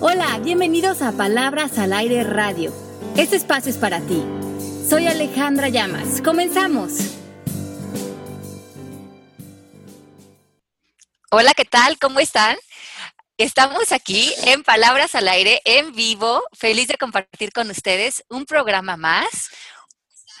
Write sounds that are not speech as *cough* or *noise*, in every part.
Hola, bienvenidos a Palabras al Aire Radio. Este espacio es para ti. Soy Alejandra Llamas. Comenzamos. Hola, ¿qué tal? ¿Cómo están? Estamos aquí en Palabras al Aire, en vivo, feliz de compartir con ustedes un programa más,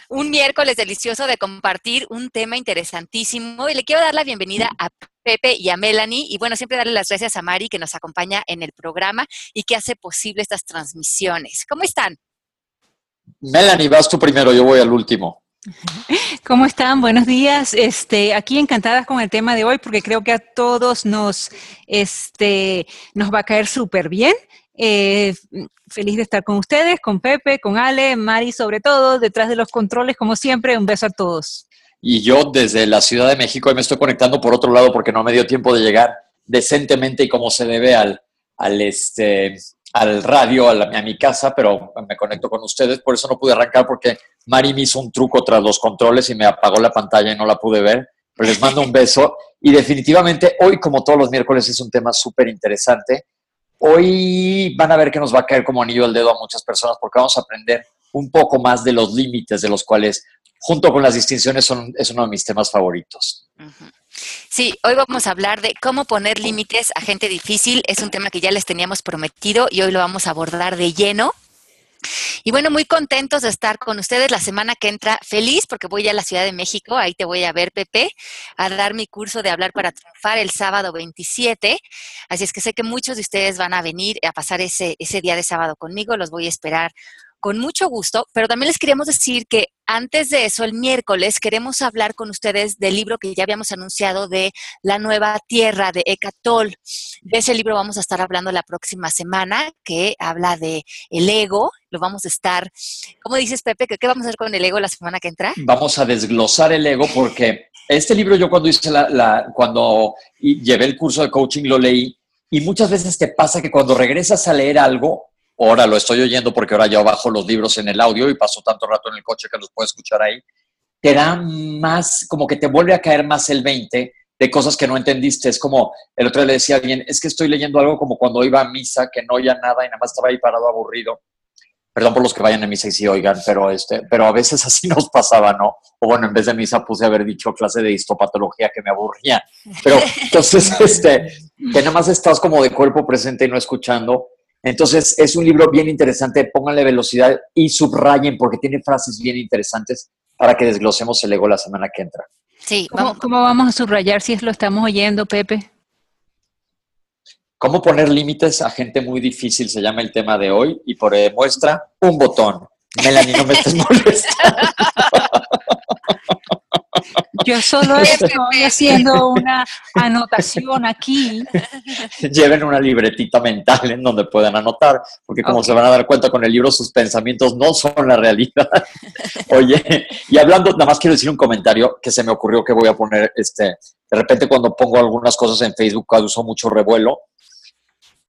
un miércoles delicioso de compartir un tema interesantísimo y le quiero dar la bienvenida a Pepe y a Melanie y bueno, siempre darle las gracias a Mari que nos acompaña en el programa y que hace posible estas transmisiones. ¿Cómo están? Melanie, vas tú primero, yo voy al último. *laughs* ¿Cómo están? Buenos días. Este, aquí encantadas con el tema de hoy porque creo que a todos nos, este, nos va a caer súper bien. Eh, feliz de estar con ustedes, con Pepe, con Ale, Mari sobre todo, detrás de los controles, como siempre, un beso a todos. Y yo desde la Ciudad de México me estoy conectando por otro lado porque no me dio tiempo de llegar decentemente y como se debe al, al, este, al radio, a, mi casa, pero me conecto con ustedes. Por eso no pude arrancar porque Mari me hizo un truco tras los controles y me apagó la pantalla y no la pude ver. Pero les mando un beso. Y definitivamente hoy, como todos los miércoles, es un tema súper interesante Hoy van a ver que nos va a caer como anillo al dedo a muchas personas porque vamos a aprender un poco más de los límites de los cuales, junto con las distinciones, son, es uno de mis temas favoritos. Sí, hoy vamos a hablar de cómo poner límites a gente difícil. Es un tema que ya les teníamos prometido y hoy lo vamos a abordar de lleno. Y bueno, muy contentos de estar con ustedes la semana que entra. Feliz porque voy a la Ciudad de México, ahí te voy a ver, Pepe, a dar mi curso de hablar para triunfar el sábado 27. Así es que sé que muchos de ustedes van a venir a pasar ese, ese día de sábado conmigo. Los voy a esperar con mucho gusto, pero también les queríamos decir que antes de eso, el miércoles, queremos hablar con ustedes del libro que ya habíamos anunciado de La Nueva Tierra de Ecatol. De ese libro vamos a estar hablando la próxima semana, que habla de el ego. Lo vamos a estar, ¿cómo dices, Pepe? ¿Qué, vamos a hacer con el ego la semana que entra? Vamos a desglosar el ego porque este libro yo cuando hice la, cuando llevé el curso de coaching lo leí y muchas veces te pasa que cuando regresas a leer algo, ahora lo estoy oyendo porque ahora ya bajo los libros en el audio y paso tanto rato en el coche que los puedo escuchar ahí, te da más, como que te vuelve a caer más el 20 de cosas que no entendiste. Es como, el otro día le decía bien, es que estoy leyendo algo como cuando iba a misa, que no oía nada y nada más estaba ahí parado aburrido. Perdón por los que vayan a misa y sí oigan, pero, este, pero a veces *laughs* así nos pasaba, ¿no? O bueno, en vez de misa puse haber dicho clase de histopatología que me aburría. Pero *laughs* entonces, este, que nada más estás como de cuerpo presente y no escuchando, entonces, es un libro bien interesante, pónganle velocidad y subrayen porque tiene frases bien interesantes para que desglosemos el ego la semana que entra. Sí, ¿Cómo, ¿Cómo vamos a subrayar si es lo estamos oyendo, Pepe? ¿Cómo poner límites a gente muy difícil? Se llama el tema de hoy y por muestra un botón. Melanie, no me estés *laughs* molestando. Yo solo *laughs* estoy haciendo una anotación aquí. Lleven una libretita mental en donde puedan anotar, porque como se van a dar cuenta con el libro, sus pensamientos no son la realidad. *laughs* Oye, y hablando, nada más quiero decir un comentario que se me ocurrió que voy a poner, este, de repente cuando pongo algunas cosas en Facebook causó mucho revuelo.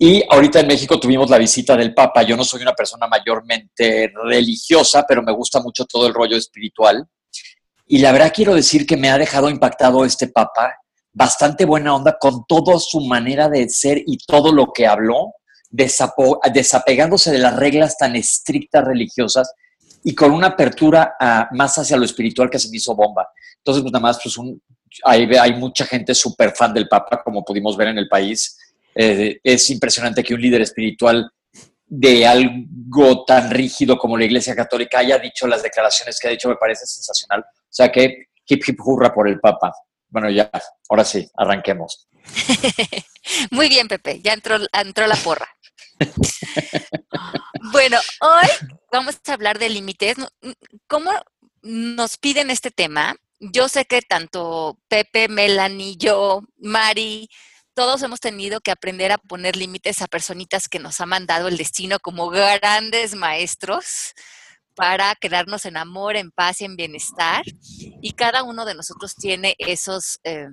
Y ahorita en México tuvimos la visita del Papa. Yo no soy una persona mayormente religiosa, pero me gusta mucho todo el rollo espiritual. Y la verdad quiero decir que me ha dejado impactado este papa, bastante buena onda con toda su manera de ser y todo lo que habló, desapegándose de las reglas tan estrictas religiosas y con una apertura más hacia lo espiritual que se me hizo bomba. Entonces, pues nada más, pues un, hay, hay mucha gente súper fan del Papa, como pudimos ver en el país. Eh, es impresionante que un líder espiritual de algo tan rígido como la Iglesia Católica haya dicho las declaraciones que ha dicho, me parece sensacional. O sea que hip hip hurra por el Papa. Bueno, ya, ahora sí, arranquemos. *laughs* Muy bien, Pepe, ya entró, entró la porra. *laughs* bueno, hoy vamos a hablar de límites. ¿Cómo nos piden este tema? Yo sé que tanto Pepe, Melanie, yo, Mari, todos hemos tenido que aprender a poner límites a personitas que nos ha mandado el destino como grandes maestros para quedarnos en amor, en paz y en bienestar. Y cada uno de nosotros tiene esos, eh,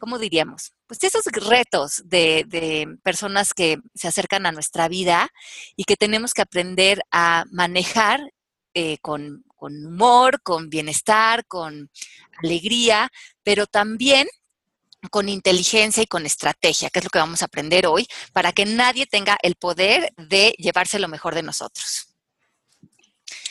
¿cómo diríamos? Pues esos retos de, personas que se acercan a nuestra vida y que tenemos que aprender a manejar eh, con, con humor, con bienestar, con alegría, pero también con inteligencia y con estrategia, que es lo que vamos a aprender hoy, para que nadie tenga el poder de llevarse lo mejor de nosotros.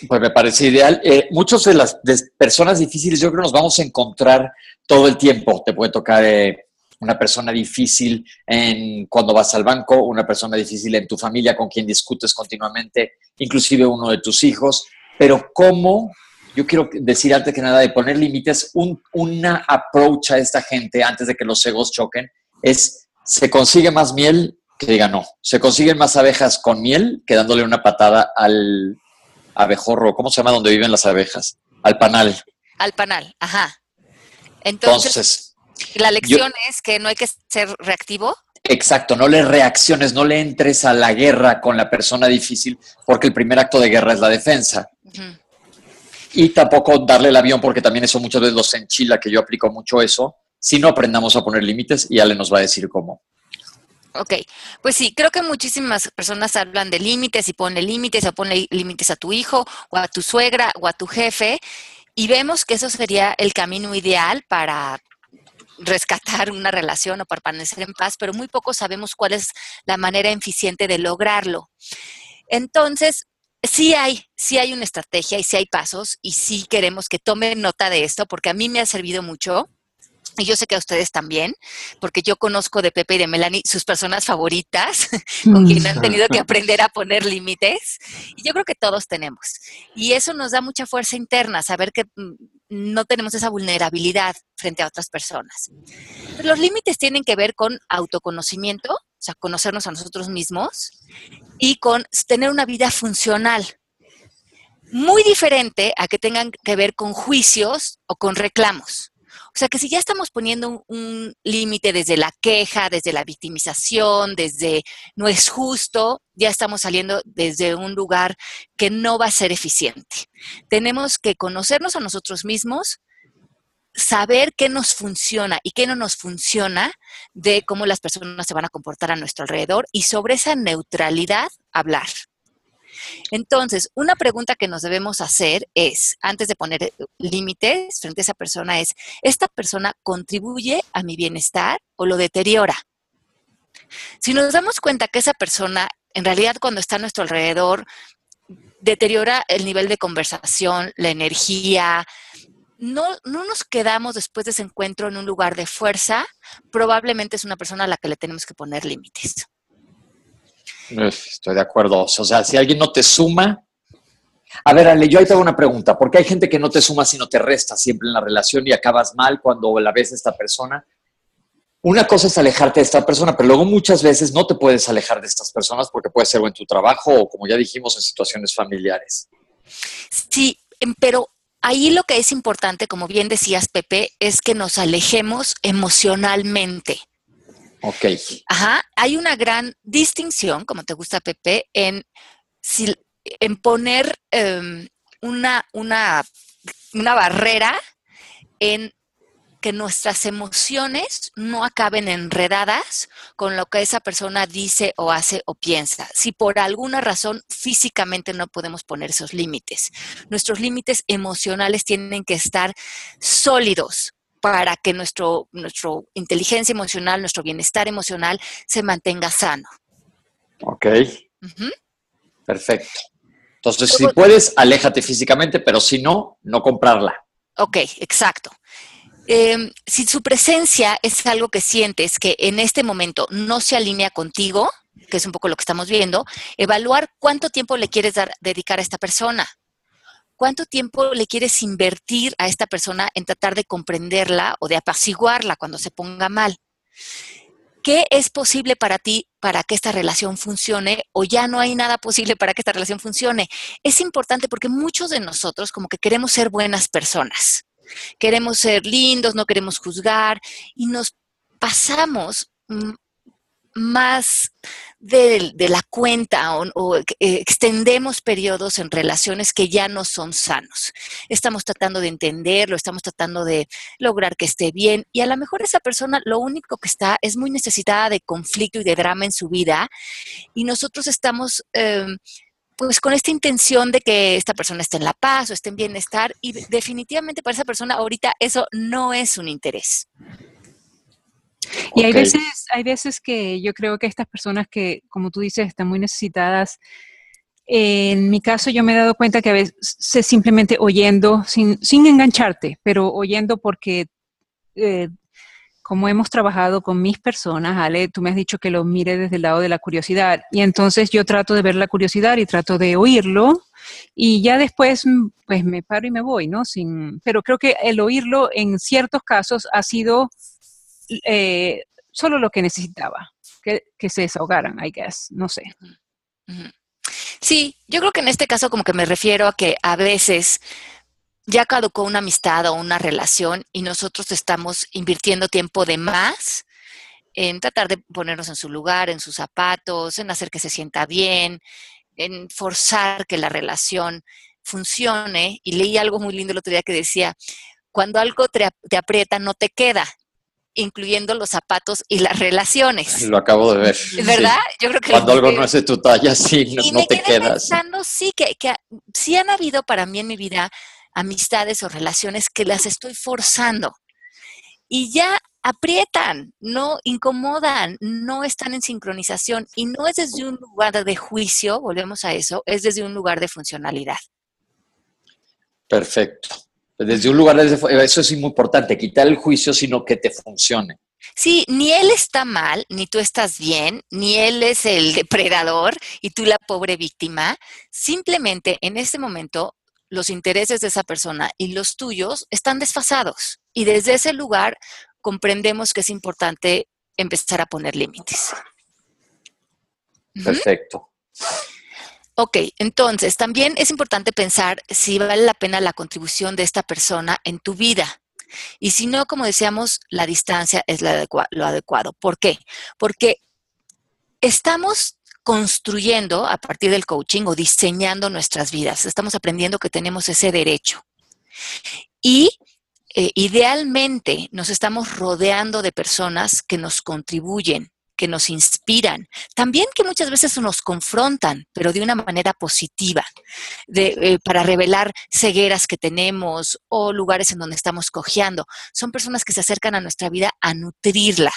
Pues me parece ideal. Eh, muchos de las personas difíciles yo creo que nos vamos a encontrar todo el tiempo. Te puede tocar eh, una persona difícil en cuando vas al banco, una persona difícil en tu familia con quien discutes continuamente, inclusive uno de tus hijos. Pero cómo, yo quiero decir antes que nada de poner límites, un, una approach a esta gente antes de que los egos choquen es, se consigue más miel que diga no. Se consiguen más abejas con miel que dándole una patada al abejorro, ¿cómo se llama donde viven las abejas? Al panal. Al panal, ajá. Entonces, la lección es que no hay que ser reactivo. Exacto, no le reacciones, no le entres a la guerra con la persona difícil, porque el primer acto de guerra es la defensa. Y tampoco darle el avión, porque también eso muchas veces los enchila, que yo aplico mucho eso. Si no aprendamos a poner límites, y Ale nos va a decir cómo. Ok, pues sí, creo que muchísimas personas hablan de límites y ponen límites o ponen límites a tu hijo o a tu suegra o a tu jefe y vemos que eso sería el camino ideal para rescatar una relación o permanecer en paz, pero muy poco sabemos cuál es la manera eficiente de lograrlo. Entonces, sí hay, sí hay una estrategia y sí hay pasos y sí queremos que tomen nota de esto porque a mí me ha servido mucho y yo sé que a ustedes también, porque yo conozco de Pepe y de Melanie sus personas favoritas, *laughs* con quien han tenido que aprender a poner límites. Y yo creo que todos tenemos. Y eso nos da mucha fuerza interna, saber que mm, no tenemos esa vulnerabilidad frente a otras personas. Los límites tienen que ver con autoconocimiento, o sea, conocernos a nosotros mismos, y con tener una vida funcional. Muy diferente a que tengan que ver con juicios o con reclamos. O sea que si ya estamos poniendo un, límite desde la queja, desde la victimización, desde no es justo, ya estamos saliendo desde un lugar que no va a ser eficiente. Tenemos que conocernos a nosotros mismos, saber qué nos funciona y qué no nos funciona de cómo las personas se van a comportar a nuestro alrededor y sobre esa neutralidad hablar. Entonces, una pregunta que nos debemos hacer es, antes de poner eh, límites frente a esa persona, es, ¿esta persona contribuye a mi bienestar o lo deteriora? Si nos damos cuenta que esa persona, en realidad cuando está a nuestro alrededor, deteriora el nivel de conversación, la energía, no, no, nos quedamos después de ese encuentro en un lugar de fuerza, probablemente es una persona a la que le tenemos que poner límites. Estoy de acuerdo. O sea, si alguien no te suma. A ver, Ale, yo ahí te hago una pregunta. ¿Por qué hay gente que no te suma sino te resta siempre en la relación y acabas mal cuando la ves a esta persona? Una cosa es alejarte de esta persona, pero luego muchas veces no te puedes alejar de estas personas porque puede ser en tu trabajo o, como ya dijimos, en situaciones familiares. Sí, em, pero ahí lo que es importante, como bien decías, Pepe, es que nos alejemos emocionalmente. Ok. Ajá, hay una gran distinción, como te gusta, Pepe, en, en poner em, una, una, una barrera en que nuestras emociones no acaben enredadas con lo que esa persona dice o hace o piensa. Si por alguna razón físicamente no podemos poner esos límites, nuestros límites emocionales tienen que estar sólidos, para que nuestro, nuestro inteligencia emocional, nuestro bienestar emocional se mantenga sano. Ok. Perfecto. Entonces, si puedes, aléjate físicamente, pero si no, no comprarla. Ok, exacto. Em, si su presencia es algo que sientes que en este momento no se alinea contigo, que es un poco lo que estamos viendo, evaluar cuánto tiempo le quieres dar, dedicar a esta persona. ¿Cuánto tiempo le quieres invertir a esta persona en tratar de comprenderla o de apaciguarla cuando se ponga mal? ¿Qué es posible para ti para que esta relación funcione o ya no hay nada posible para que esta relación funcione? Es importante porque muchos de nosotros como que queremos ser buenas personas. Queremos ser lindos, no queremos juzgar y nos pasamos mm, más de, la cuenta o, eh, extendemos periodos en relaciones que ya no son sanos. Estamos tratando de entenderlo, estamos tratando de lograr que esté bien y a lo mejor esa persona lo único que está es muy necesitada de conflicto y de drama en su vida y nosotros estamos... Em, pues con esta intención de que esta persona esté en la paz o esté en bienestar y definitivamente para esa persona ahorita eso no es un interés. Y hay veces, hay veces que yo creo que estas personas que, como tú dices, están muy necesitadas, en mi caso yo me he dado cuenta que a veces simplemente oyendo, sin, sin engancharte, pero oyendo porque eh, como hemos trabajado con mis personas, Ale, tú me has dicho que lo mire desde el lado de la curiosidad. Y entonces yo trato de ver la curiosidad y trato de oírlo. Y ya después, mm, pues me paro y me voy, ¿no? Sin, pero creo que el oírlo en ciertos casos ha sido eh, solo lo que necesitaba, que, que, se desahogaran, I guess, no sé. Sí, yo creo que en este caso como que me refiero a que a veces ya caducó una amistad o una relación y nosotros estamos invirtiendo tiempo de más en tratar de ponernos en su lugar, en sus zapatos, en hacer que se sienta bien, en forzar que la relación funcione. Y leí algo muy lindo el otro día que decía, cuando algo te, aprieta, no te queda, incluyendo los zapatos y las relaciones. Lo acabo de ver. *laughs* ¿Verdad? Yo creo que cuando algo no es de tu talla, *laughs* sí, no, te quedas. Pensando, sí, que, que sí han habido para mí en mi vida amistades o relaciones que las estoy forzando y ya aprietan, no incomodan, no están en sincronización y no es desde un lugar de juicio, volvemos a eso, es desde un lugar de funcionalidad. Perfecto. Desde un lugar eso es muy importante, quitar el juicio, sino que te funcione. Sí, ni él está mal, ni tú estás bien, ni él es el depredador y tú la pobre víctima. Simplemente en este momento los intereses de esa persona y los tuyos están desfasados. Y desde ese lugar comprendemos que es importante empezar a poner límites. Perfecto. Ok, entonces también es importante pensar si vale la pena la contribución de esta persona en tu vida. Y si no, como decíamos, la distancia es lo adecuado. ¿Por qué? Porque estamos construyendo a partir del coaching o diseñando nuestras vidas. Estamos aprendiendo que tenemos ese derecho. Y eh, idealmente nos estamos rodeando de personas que nos contribuyen, que nos inspiran, también que muchas veces nos confrontan, pero de una manera positiva, eh, para revelar cegueras que tenemos o lugares en donde estamos cojeando. Son personas que se acercan a nuestra vida a nutrirla,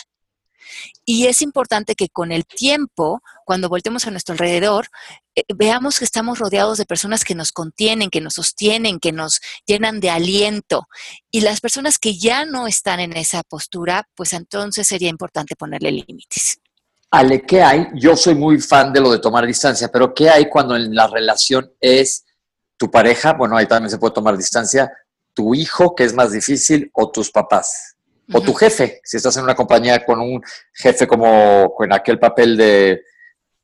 y es importante que con el tiempo, cuando voltemos a nuestro alrededor, eh, veamos que estamos rodeados de personas que nos contienen, que nos sostienen, que nos llenan de aliento. Y las personas que ya no están en esa postura, pues entonces sería importante ponerle límites. Ale, ¿qué hay? Yo soy muy fan de lo de tomar distancia, pero ¿qué hay cuando en la relación es tu pareja? Bueno, ahí también se puede tomar distancia, tu hijo, que es más difícil, o tus papás. O tu jefe, si estás en una compañía con un jefe como con aquel papel de,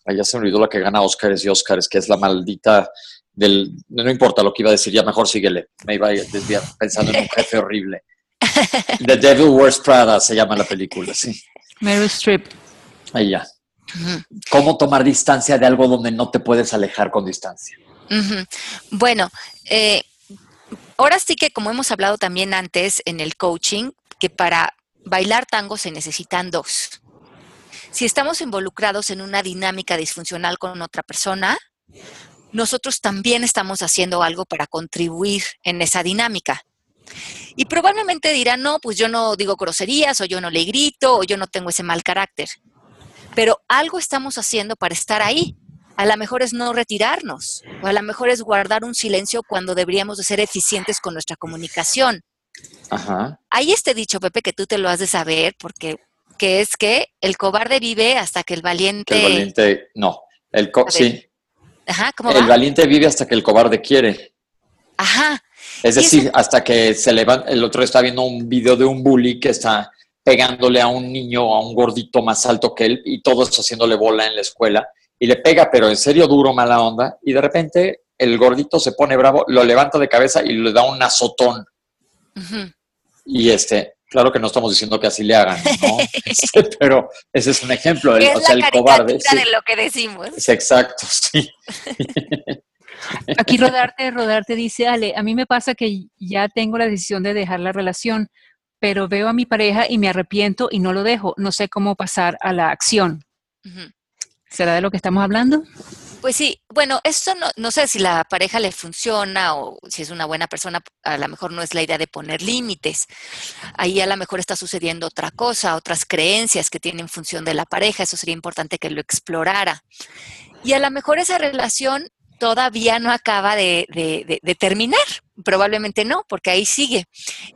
ya se me olvidó la que gana Oscars y Oscars, que es la maldita del, no importa lo que iba a decir, ya mejor síguele, me iba a desviar pensando en un jefe horrible. *laughs* The Devil Wears Prada se llama la película, sí. Meryl Streep. Ahí ya. ¿Cómo tomar distancia de algo donde no te puedes alejar con distancia? Bueno, eh, ahora sí que como hemos hablado también antes en el coaching, que para bailar tango se necesitan dos. Si estamos involucrados en una dinámica disfuncional con otra persona, nosotros también estamos haciendo algo para contribuir en esa dinámica. Y probablemente dirán, no, pues yo no digo groserías, o yo no le grito, o yo no tengo ese mal carácter. Pero algo estamos haciendo para estar ahí. A lo mejor es no retirarnos, o a lo mejor es guardar un silencio cuando deberíamos de ser eficientes con nuestra comunicación. Ajá. Hay este dicho, Pepe, que tú te lo has de saber, porque que es que el cobarde vive hasta que el valiente. el valiente, no. El sí. Ajá, ¿cómo El valiente vive hasta que el cobarde quiere. Ajá. Es decir, hasta que se levanta. El otro está viendo un video de un bully que está pegándole a un niño, a un gordito más alto que él, y todos haciéndole bola en la escuela, y le pega, pero en serio duro, mala onda, y de repente el gordito se pone bravo, lo levanta de cabeza y le da un azotón. Y este, claro que no estamos diciendo que así le hagan, ¿no? *laughs* Este, pero ese es un ejemplo. El, o sea, el cobarde. de lo que decimos. Es exacto, sí. Aquí Rodarte, Rodarte dice, Ale, a mí me pasa que ya tengo la decisión de dejar la relación, pero veo a mi pareja y me arrepiento y no lo dejo. No sé cómo pasar a la acción. ¿Será de lo que estamos hablando? Pues sí, bueno, eso no, no sé si la pareja le funciona o si es una buena persona, a lo mejor no es la idea de poner límites. Ahí a lo mejor está sucediendo otra cosa, otras creencias que tienen función de la pareja, eso sería importante que lo explorara. Y a lo mejor esa relación todavía no acaba de, terminar. Probablemente no, porque ahí sigue.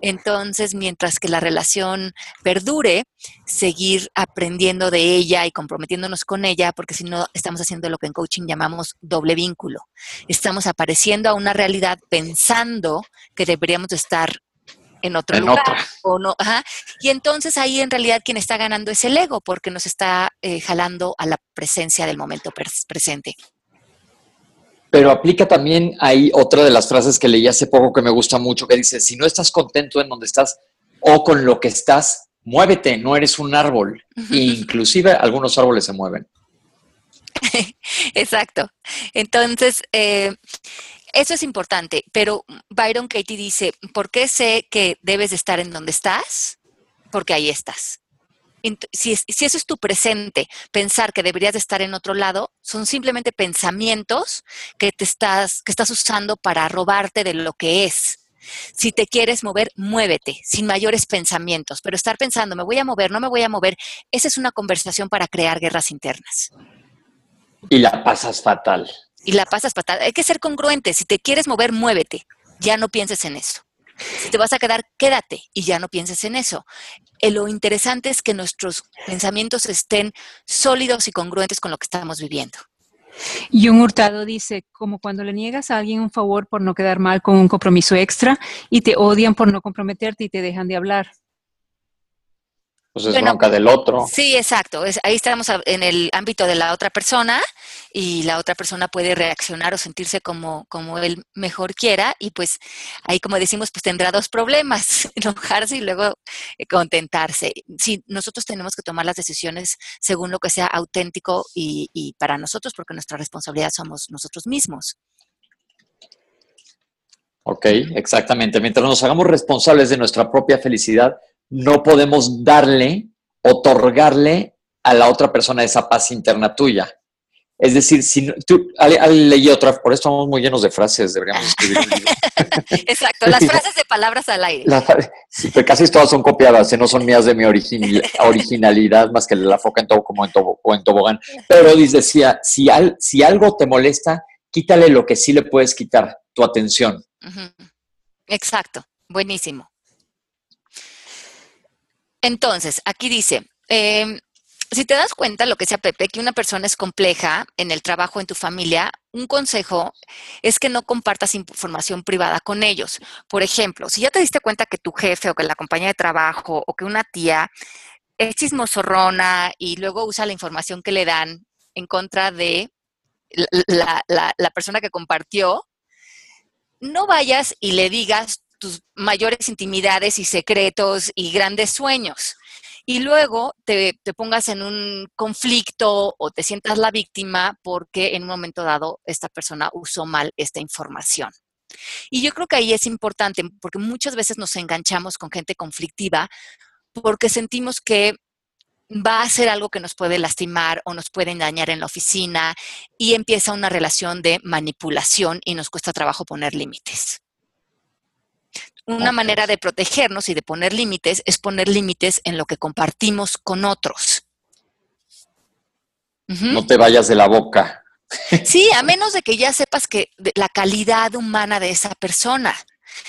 Entonces, mientras que la relación perdure, seguir aprendiendo de ella y comprometiéndonos con ella, porque si no, estamos haciendo lo que en coaching llamamos doble vínculo. Estamos apareciendo a una realidad pensando que deberíamos estar en otro lugar. O no, Y entonces ahí en realidad quien está ganando es el ego, porque nos está eh, jalando a la presencia del momento presente pero aplica también ahí otra de las frases que leí hace poco que me gusta mucho, que dice, si no estás contento en donde estás o con lo que estás, muévete, no eres un árbol. Inclusive algunos árboles se mueven. *laughs* Exacto. Entonces, eh, eso es importante, pero Byron Katie dice, ¿por qué sé que debes de estar en donde estás? Porque ahí estás si, eso es tu presente, pensar que deberías de estar en otro lado, son simplemente pensamientos que te estás, que estás usando para robarte de lo que es. Si te quieres mover, muévete, sin mayores pensamientos, pero estar pensando, me voy a mover, no me voy a mover, esa es una conversación para crear guerras internas. Y la pasas fatal. Y la pasas fatal. Hay que ser congruente. Si te quieres mover, muévete. Ya no pienses en eso. Si te vas a quedar, quédate y ya no pienses en eso. Eh, lo interesante es que nuestros pensamientos estén sólidos y congruentes con lo que estamos viviendo. Y un hurtado dice, como cuando le niegas a alguien un favor por no quedar mal con un compromiso extra y te odian por no comprometerte y te dejan de hablar pues es bronca del otro. Sí, exacto. ahí estamos en el ámbito de la otra persona y la otra persona puede reaccionar o sentirse como, como él mejor quiera y pues ahí como decimos pues tendrá dos problemas, *laughs* enojarse y luego eh, contentarse. Sí, nosotros tenemos que tomar las decisiones según lo que sea auténtico y, y para nosotros porque nuestra responsabilidad somos nosotros mismos. Ok, exactamente. Mientras nos hagamos responsables de nuestra propia felicidad, no podemos darle, otorgarle a la otra persona esa paz interna tuya. Es decir, si tú leí otra, por eso estamos muy llenos de frases, deberíamos *laughs* escribir un libro. Exacto, las frases de palabras al aire. pero casi todas son copiadas, ¿eh? no son mías de mi originalidad, más que la foca en todo como en, en tobogán. Pero decía, si, si algo te molesta, quítale lo que sí le puedes quitar, tu atención. Exacto, buenísimo. Entonces, aquí dice, em, si te das cuenta, lo que sea Pepe, que una persona es compleja en el trabajo, en tu familia, un consejo es que no compartas información privada con ellos. Por ejemplo, si ya te diste cuenta que tu jefe o que la compañía de trabajo o que una tía es chismosorrona y luego usa la información que le dan en contra de la, la persona que compartió, no vayas y le digas tus mayores intimidades y secretos y grandes sueños. Y luego te, pongas en un conflicto o te sientas la víctima porque en un momento dado esta persona usó mal esta información. Y yo creo que ahí es importante porque muchas veces nos enganchamos con gente conflictiva porque sentimos que va a ser algo que nos puede lastimar o nos puede dañar en la oficina y empieza una relación de manipulación y nos cuesta trabajo poner límites. Una manera de protegernos y de poner límites es poner límites en lo que compartimos con otros. No te vayas de la boca. *laughs* Sí, a menos de que ya sepas que la calidad humana de esa persona.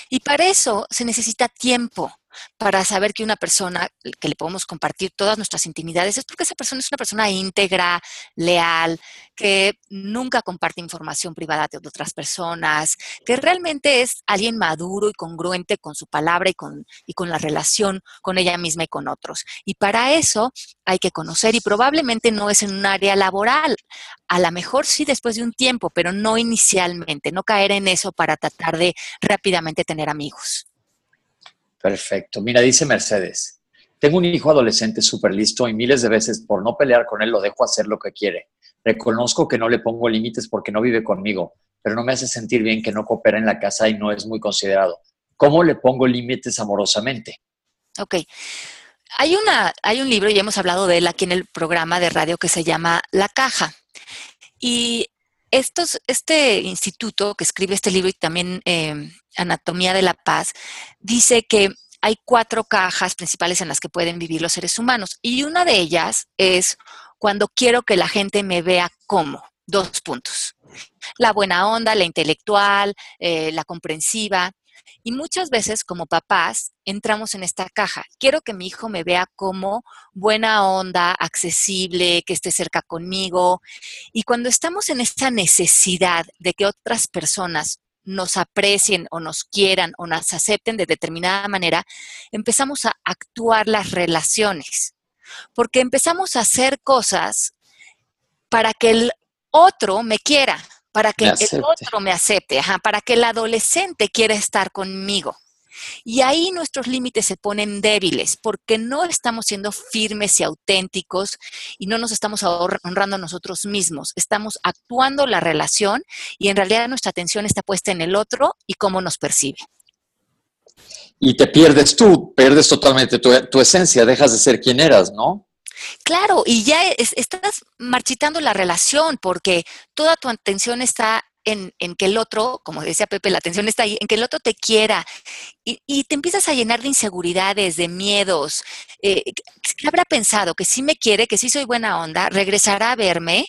Y para eso se necesita tiempo para saber que una persona que le podemos compartir todas nuestras intimidades es porque esa persona es una persona íntegra, leal, que nunca comparte información privada de otras personas, que realmente es alguien maduro y congruente con su palabra y con, y con la relación con ella misma y con otros. Y para eso hay que conocer y probablemente no es en un área laboral. A lo mejor sí después de un tiempo, pero no inicialmente, no caer en eso para tratar de rápidamente tener amigos. Perfecto. Mira, dice Mercedes, tengo un hijo adolescente súper listo y miles de veces por no pelear con él lo dejo hacer lo que quiere. Reconozco que no le pongo límites porque no vive conmigo, pero no me hace sentir bien que no coopera en la casa y no es muy considerado. ¿Cómo le pongo límites amorosamente? Ok. Hay, una, hay un libro, y hemos hablado de él aquí en el programa de radio, que se llama La Caja. Y estos, este instituto que escribe este libro y también eh, Anatomía de la Paz, dice que hay cuatro cajas principales en las que pueden vivir los seres humanos y una de ellas es cuando quiero que la gente me vea como. Dos puntos. La buena onda, la intelectual, eh, la comprensiva. Y muchas veces como papás entramos en esta caja. Quiero que mi hijo me vea como buena onda, accesible, que esté cerca conmigo. Y cuando estamos en esta necesidad de que otras personas nos aprecien o nos quieran o nos acepten de determinada manera, empezamos a actuar las relaciones. Porque empezamos a hacer cosas para que el otro me quiera, para que el otro me acepte, para que el adolescente quiera estar conmigo. Y ahí nuestros límites se ponen débiles porque no estamos siendo firmes y auténticos y no nos estamos honrando a nosotros mismos. Estamos actuando la relación y en realidad nuestra atención está puesta en el otro y cómo nos percibe. Y te pierdes tú, pierdes totalmente tu, esencia, dejas de ser quien eras, ¿no? Claro, y ya estás marchitando la relación porque toda tu atención está en, que el otro, como decía Pepe, la atención está ahí, en que el otro te quiera y, te empiezas a llenar de inseguridades, de miedos. Eh, ¿Qué habrá pensado? Que sí me quiere, que sí soy buena onda, regresará a verme.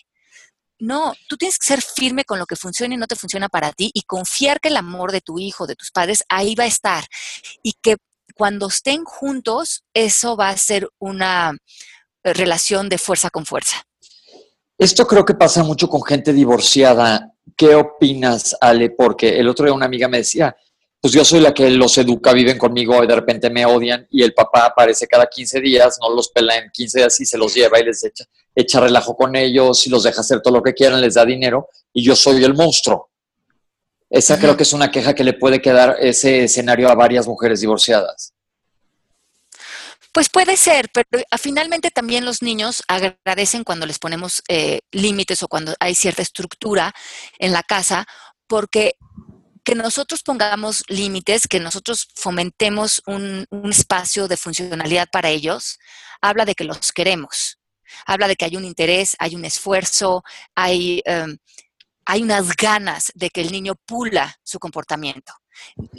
No, tú tienes que ser firme con lo que funciona y no te funciona para ti y confiar que el amor de tu hijo, de tus padres, ahí va a estar. Y que cuando estén juntos, eso va a ser una relación de fuerza con fuerza. Esto creo que pasa mucho con gente divorciada ¿Qué opinas, Ale? Porque el otro día una amiga me decía, pues yo soy la que los educa, viven conmigo y de repente me odian y el papá aparece cada 15 días, no los pela en 15 días y se los lleva y les echa, echa relajo con ellos y los deja hacer todo lo que quieran, les da dinero y yo soy el monstruo. Esa creo que es una queja que le puede quedar ese escenario a varias mujeres divorciadas. Pues puede ser, pero ah, finalmente también los niños agradecen cuando les ponemos eh, límites o cuando hay cierta estructura en la casa, porque que nosotros pongamos límites, que nosotros fomentemos un, espacio de funcionalidad para ellos, habla de que los queremos, habla de que hay un interés, hay un esfuerzo, hay, em, hay unas ganas de que el niño pula su comportamiento.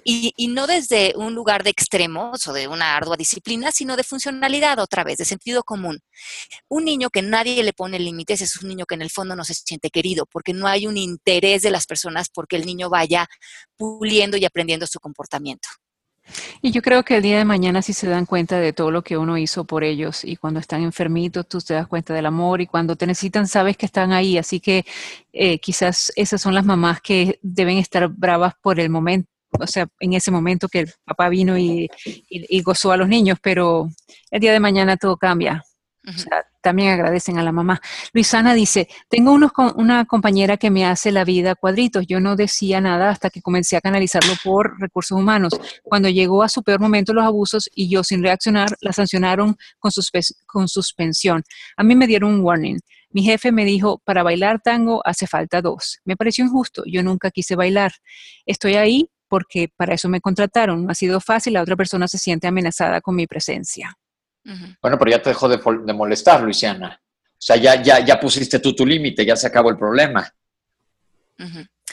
Y, no desde un lugar de extremos o de una ardua disciplina, sino de funcionalidad otra vez, de sentido común. Un niño que nadie le pone límites es un niño que en el fondo no se siente querido, porque no hay un interés de las personas porque el niño vaya puliendo y aprendiendo su comportamiento. Y yo creo que el día de mañana si se dan cuenta de todo lo que uno hizo por ellos y cuando están enfermitos tú te das cuenta del amor y cuando te necesitan sabes que están ahí. Así que eh, quizás esas son las mamás que deben estar bravas por el momento o sea, en ese momento que el papá vino y, gozó a los niños, pero el día de mañana todo cambia. O sea, también agradecen a la mamá. Luisana dice, tengo unos, una compañera que me hace la vida cuadritos. Yo no decía nada hasta que comencé a canalizarlo por recursos humanos. Cuando llegó a su peor momento los abusos y yo sin reaccionar, la sancionaron con, con suspensión. A mí me dieron un warning. Mi jefe me dijo, para bailar tango hace falta dos. Me pareció injusto. Yo nunca quise bailar. Estoy ahí porque para eso me contrataron. No ha sido fácil, la otra persona se siente amenazada con mi presencia. Bueno, pero ya te dejó de, molestar, Luisiana. O sea, ya, ya, ya pusiste tú tu límite, ya se acabó el problema.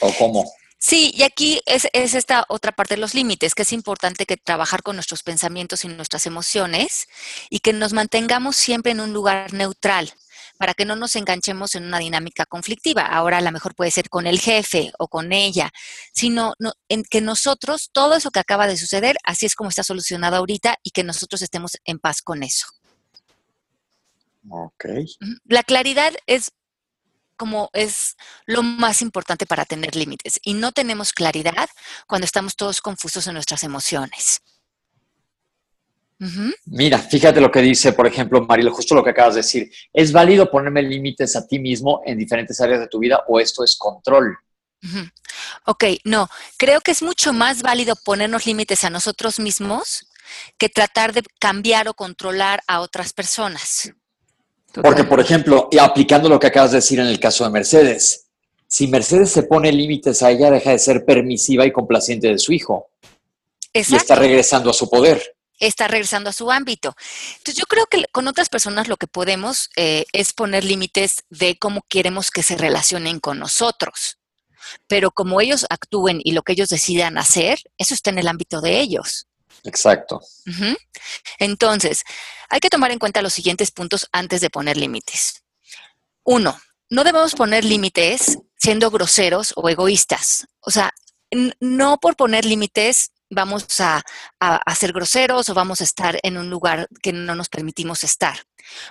¿O cómo? Sí, y aquí es, es, esta otra parte de los límites, que es importante que trabajar con nuestros pensamientos y nuestras emociones y que nos mantengamos siempre en un lugar neutral para que no nos enganchemos en una dinámica conflictiva. Ahora a lo mejor puede ser con el jefe o con ella, sino en que nosotros, todo eso que acaba de suceder, así es como está solucionado ahorita y que nosotros estemos en paz con eso. Ok. La claridad es como es lo más importante para tener límites y no tenemos claridad cuando estamos todos confusos en nuestras emociones. Mira, fíjate lo que dice, por ejemplo, Marilo, justo lo que acabas de decir. ¿Es válido ponerme límites a ti mismo en diferentes áreas de tu vida o esto es control? Ok, no, creo que es mucho más válido ponernos límites a nosotros mismos que tratar de cambiar o controlar a otras personas. Porque, por ejemplo, aplicando lo que acabas de decir en el caso de Mercedes, si Mercedes se pone límites a ella, deja de ser permisiva y complaciente de su hijo. Y está regresando a su poder. Está regresando a su ámbito. Entonces yo creo que con otras personas lo que podemos eh, es poner límites de cómo queremos que se relacionen con nosotros. Pero como ellos actúen y lo que ellos decidan hacer, eso está en el ámbito de ellos. Exacto. Entonces, hay que tomar en cuenta los siguientes puntos antes de poner límites. Uno, no debemos poner límites siendo groseros o egoístas. O sea, no por poner límites vamos a, ser groseros o vamos a estar en un lugar que no nos permitimos estar.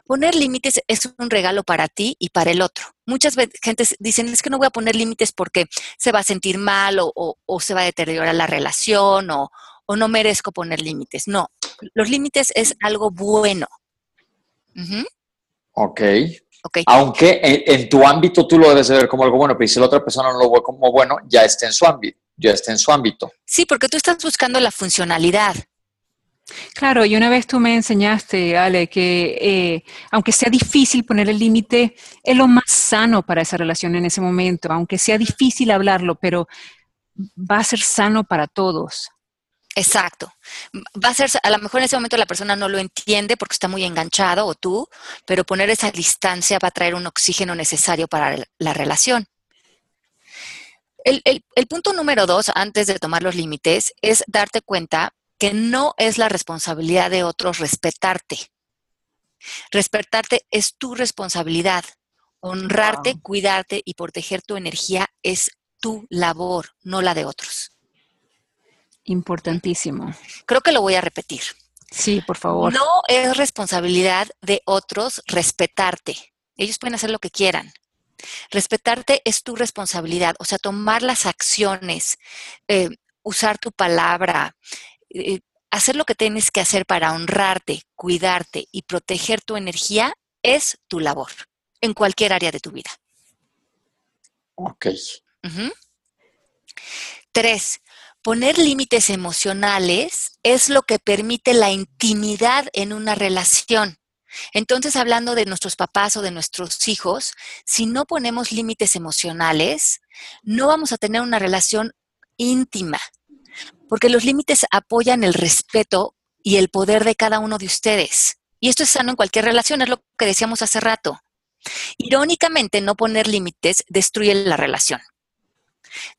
Poner límites es un regalo para ti y para el otro. Muchas veces gente dicen, es que no voy a poner límites porque se va a sentir mal o, se va a deteriorar la relación o, no merezco poner límites. No, los límites es algo bueno. Ok. Aunque en, tu ámbito tú lo debes ver como algo bueno, pero si la otra persona no lo ve como bueno, ya está en su ámbito, ya está en su ámbito. Sí, porque tú estás buscando la funcionalidad. Claro, y una vez tú me enseñaste, Ale, que eh, aunque sea difícil poner el límite, es lo más sano para esa relación en ese momento, aunque sea difícil hablarlo, pero va a ser sano para todos. Exacto. Va a ser, a lo mejor en ese momento la persona no lo entiende porque está muy enganchado o tú, pero poner esa distancia va a traer un oxígeno necesario para la relación. El, el punto número dos, antes de tomar los límites, es darte cuenta que no es la responsabilidad de otros respetarte. Respetarte es tu responsabilidad. Honrarte, cuidarte y proteger tu energía es tu labor, no la de otros. Importantísimo. Creo que lo voy a repetir. Sí, por favor. No es responsabilidad de otros respetarte. Ellos pueden hacer lo que quieran. Respetarte es tu responsabilidad, o sea, tomar las acciones, eh, usar tu palabra, eh, hacer lo que tienes que hacer para honrarte, cuidarte y proteger tu energía es tu labor en cualquier área de tu vida. Ok. Tres, Poner límites emocionales es lo que permite la intimidad en una relación. Entonces, hablando de nuestros papás o de nuestros hijos, si no ponemos límites emocionales, no vamos a tener una relación íntima, porque los límites apoyan el respeto y el poder de cada uno de ustedes. Y esto es sano en cualquier relación, es lo que decíamos hace rato. Irónicamente, no poner límites destruye la relación.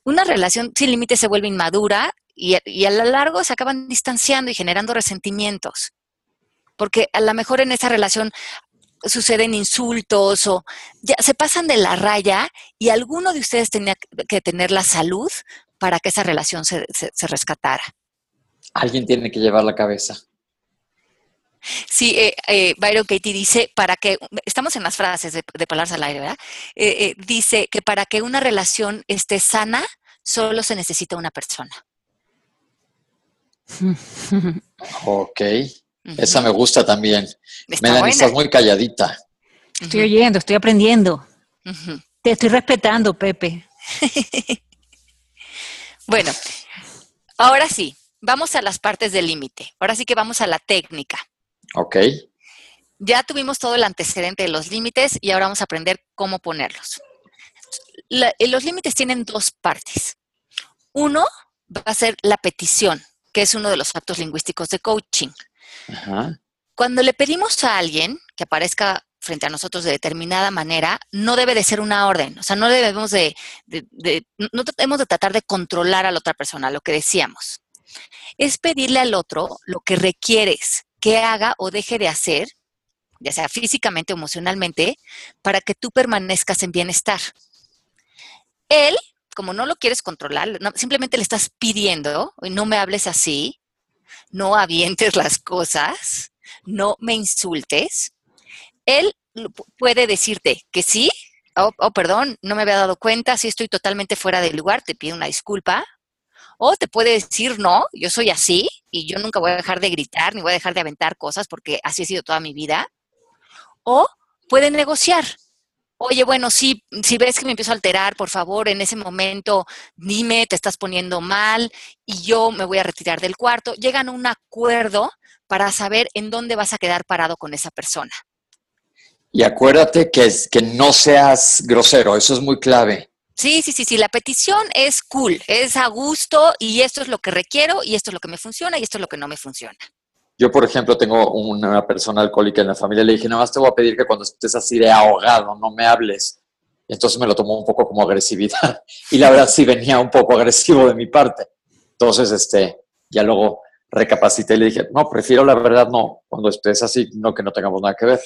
Una relación sin límites se vuelve inmadura y, a lo largo se acaban distanciando y generando resentimientos. Porque a lo mejor en esa relación suceden insultos o ya se pasan de la raya y alguno de ustedes tenía que tener la salud para que esa relación se rescatara. Alguien tiene que llevar la cabeza. Sí, eh, eh, Byron Katie dice, para que, estamos en las frases de, palabras al aire, ¿verdad? Eh, eh, dice que para que una relación esté sana, solo se necesita una persona. *laughs* Ok, esa me gusta también. Me estás muy calladita. Estoy oyendo, estoy aprendiendo. Te estoy respetando, Pepe. *laughs* bueno, ahora sí, vamos a las partes del límite. Ahora sí que vamos a la técnica. Ok. Ya tuvimos todo el antecedente de los límites y ahora vamos a aprender cómo ponerlos. Eh, los límites tienen dos partes. Uno va a ser la petición, que es uno de los actos lingüísticos de coaching. Cuando le pedimos a alguien que aparezca frente a nosotros de determinada manera, no debe de ser una orden. O sea, no debemos de, no debemos de tratar de controlar a la otra persona, lo que decíamos. Es pedirle al otro lo que requieres, que haga o deje de hacer, ya sea físicamente o emocionalmente, para que tú permanezcas en bienestar. Él, como no lo quieres controlar, simplemente le estás pidiendo, no me hables así, no avientes las cosas, no me insultes. Él puede decirte que sí, oh, perdón, no me había dado cuenta, sí estoy totalmente fuera del lugar, te pido una disculpa, o te puede decir, no, yo soy así y yo nunca voy a dejar de gritar ni voy a dejar de aventar cosas porque así ha sido toda mi vida. O puede negociar. Oye, bueno, si, si ves que me empiezo a alterar, por favor, en ese momento dime, te estás poniendo mal y yo me voy a retirar del cuarto. Llegan a un acuerdo para saber en dónde vas a quedar parado con esa persona. Y acuérdate que, que no seas grosero, eso es muy clave. Sí, sí, sí, sí, la petición es cool, es a gusto y esto es lo que requiero y esto es lo que me funciona y esto es lo que no me funciona. Yo, por ejemplo, tengo una persona alcohólica en la familia, le dije, nada más te voy a pedir que cuando estés así de ahogado, no me hables. Entonces me lo tomó un poco como agresividad. *laughs* Y la verdad sí venía un poco agresivo de mi parte. Entonces, este, ya luego recapacité y le dije, no, prefiero la verdad no, cuando estés así, no que no tengamos nada que ver.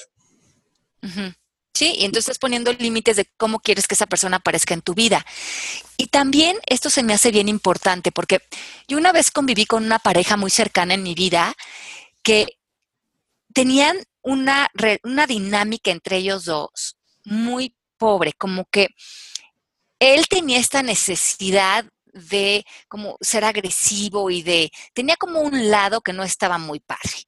Sí, y entonces poniendo límites de cómo quieres que esa persona aparezca en tu vida. Y también esto se me hace bien importante porque yo una vez conviví con una pareja muy cercana en mi vida que tenían una, una dinámica entre ellos dos muy pobre, como que él tenía esta necesidad de como ser agresivo y de, tenía como un lado que no estaba muy padre.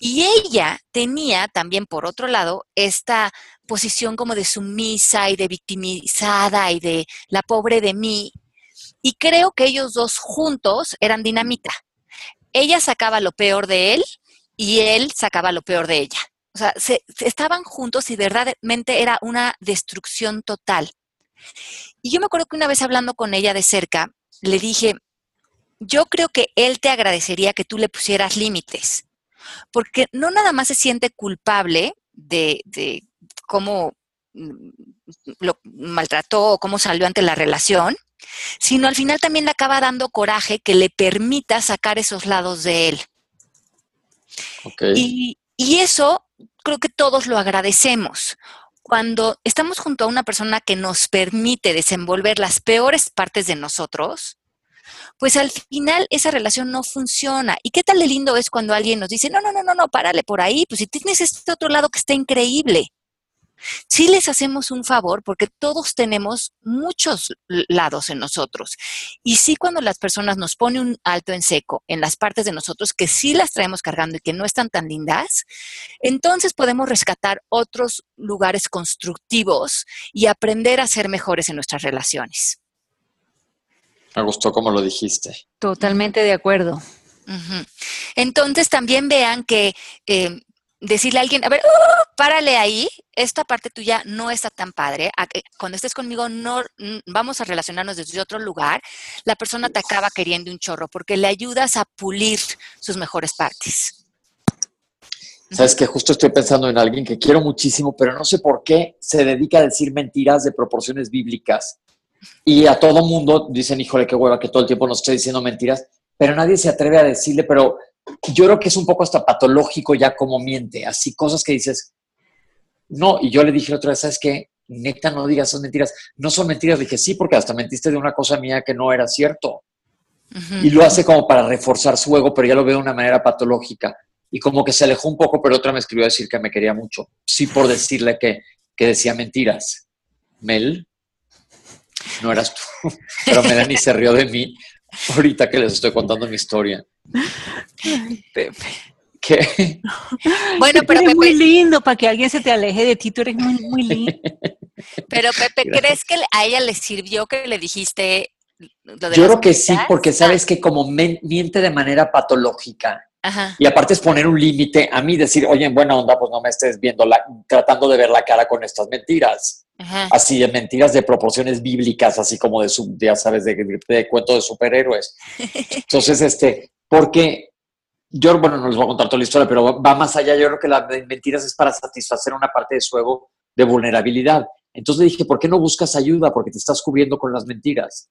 Y ella tenía también, por otro lado, esta posición como de sumisa y de victimizada y de la pobre de mí. Y creo que ellos dos juntos eran dinamita. Ella sacaba lo peor de él y él sacaba lo peor de ella. O sea, se, estaban juntos y verdaderamente era una destrucción total. Y yo me acuerdo que una vez hablando con ella de cerca, le dije, yo creo que él te agradecería que tú le pusieras límites, porque no nada más se siente culpable de, de cómo mm, lo maltrató o cómo salió ante la relación, sino al final también le acaba dando coraje que le permita sacar esos lados de él. Y, y eso creo que todos lo agradecemos. Cuando estamos junto a una persona que nos permite desenvolver las peores partes de nosotros, pues al final esa relación no funciona. ¿Y qué tal de lindo es cuando alguien nos dice, no, no, no, no, no, párale por ahí, pues si tienes este otro lado que está increíble? Sí les hacemos un favor porque todos tenemos muchos lados en nosotros. Y sí cuando las personas nos ponen un alto en seco en las partes de nosotros que sí las traemos cargando y que no están tan lindas, entonces podemos rescatar otros lugares constructivos y aprender a ser mejores en nuestras relaciones. Me gustó como lo dijiste. Totalmente de acuerdo. Entonces también vean que eh, decirle a alguien, a ver, ¡uh! párale ahí, esta parte tuya no está tan padre, cuando estés conmigo no vamos a relacionarnos desde otro lugar, la persona te acaba queriendo un chorro porque le ayudas a pulir sus mejores partes. Sabes que justo estoy pensando en alguien que quiero muchísimo, pero no sé por qué se dedica a decir mentiras de proporciones bíblicas. Y a todo mundo dicen, híjole, qué hueva que todo el tiempo nos esté diciendo mentiras, pero nadie se atreve a decirle, pero yo creo que es un poco hasta patológico ya como miente, así cosas que dices, no, y yo le dije otra vez, ¿sabes qué? Neta, no digas, son mentiras. No son mentiras. Le dije, sí, porque hasta mentiste de una cosa mía que no era cierto. Y lo hace como para reforzar su ego, pero ya lo veo de una manera patológica. Y como que se alejó un poco, pero otra me escribió a decir que me quería mucho. Sí, por decirle que, que decía mentiras. Mel, no eras tú. *laughs* Pero Melanie se rió de mí *laughs* ahorita que les estoy contando mi historia. *laughs* Pepe. ¿Qué? Bueno, pero eres muy lindo para que alguien se te aleje de ti, tú eres muy, muy *laughs* lindo. Pero Pepe, ¿crees que a ella le sirvió que le dijiste lo de Yo creo que sí, porque sabes que como miente de manera patológica, Y aparte es poner un límite a mí, decir, oye, en buena onda, pues no me estés viendo, la, tratando de ver la cara con estas mentiras. Así de mentiras de proporciones bíblicas, así como de, ya sabes, de, de, de cuento de superhéroes. *laughs* Entonces, este, porque yo, bueno, no les voy a contar toda la historia, pero va más allá. Yo creo que las mentiras es para satisfacer una parte de su ego de vulnerabilidad. Entonces le dije, ¿por qué no buscas ayuda? Porque te estás cubriendo con las mentiras.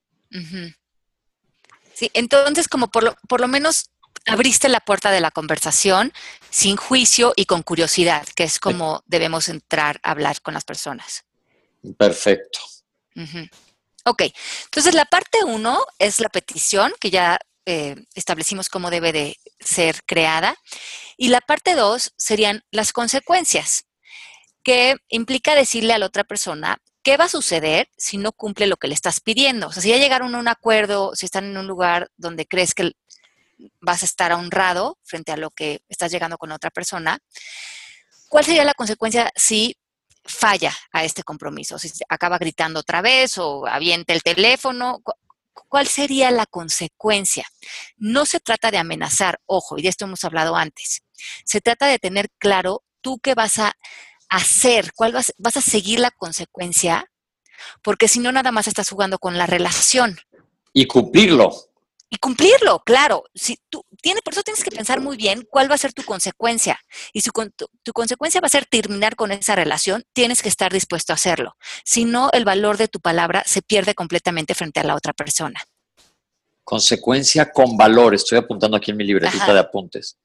Sí, entonces como por lo, por lo menos abriste la puerta de la conversación sin juicio y con curiosidad, que es como debemos entrar a hablar con las personas. Perfecto. Ok, entonces la parte uno es la petición, que ya eh, establecimos cómo debe de ser creada. Y la parte dos serían las consecuencias, que implica decirle a la otra persona qué va a suceder si no cumple lo que le estás pidiendo. O sea, si ya llegaron a un acuerdo, si están en un lugar donde crees que vas a estar honrado frente a lo que estás llegando con otra persona, ¿cuál sería la consecuencia si falla a este compromiso? Si acaba gritando otra vez o avienta el teléfono, ¿Cuál sería la consecuencia? No se trata de amenazar, ojo, y de esto hemos hablado antes. Se trata de tener claro tú qué vas a hacer, cuál vas, vas a seguir la consecuencia, porque si no, nada más estás jugando con la relación. Y cumplirlo. Y cumplirlo, claro. Si tú tienes, por eso tienes que pensar muy bien cuál va a ser tu consecuencia. Y si tu, tu, consecuencia va a ser terminar con esa relación, tienes que estar dispuesto a hacerlo. Si no, el valor de tu palabra se pierde completamente frente a la otra persona. Consecuencia con valor. Estoy apuntando aquí en mi libretita Ajá. de apuntes.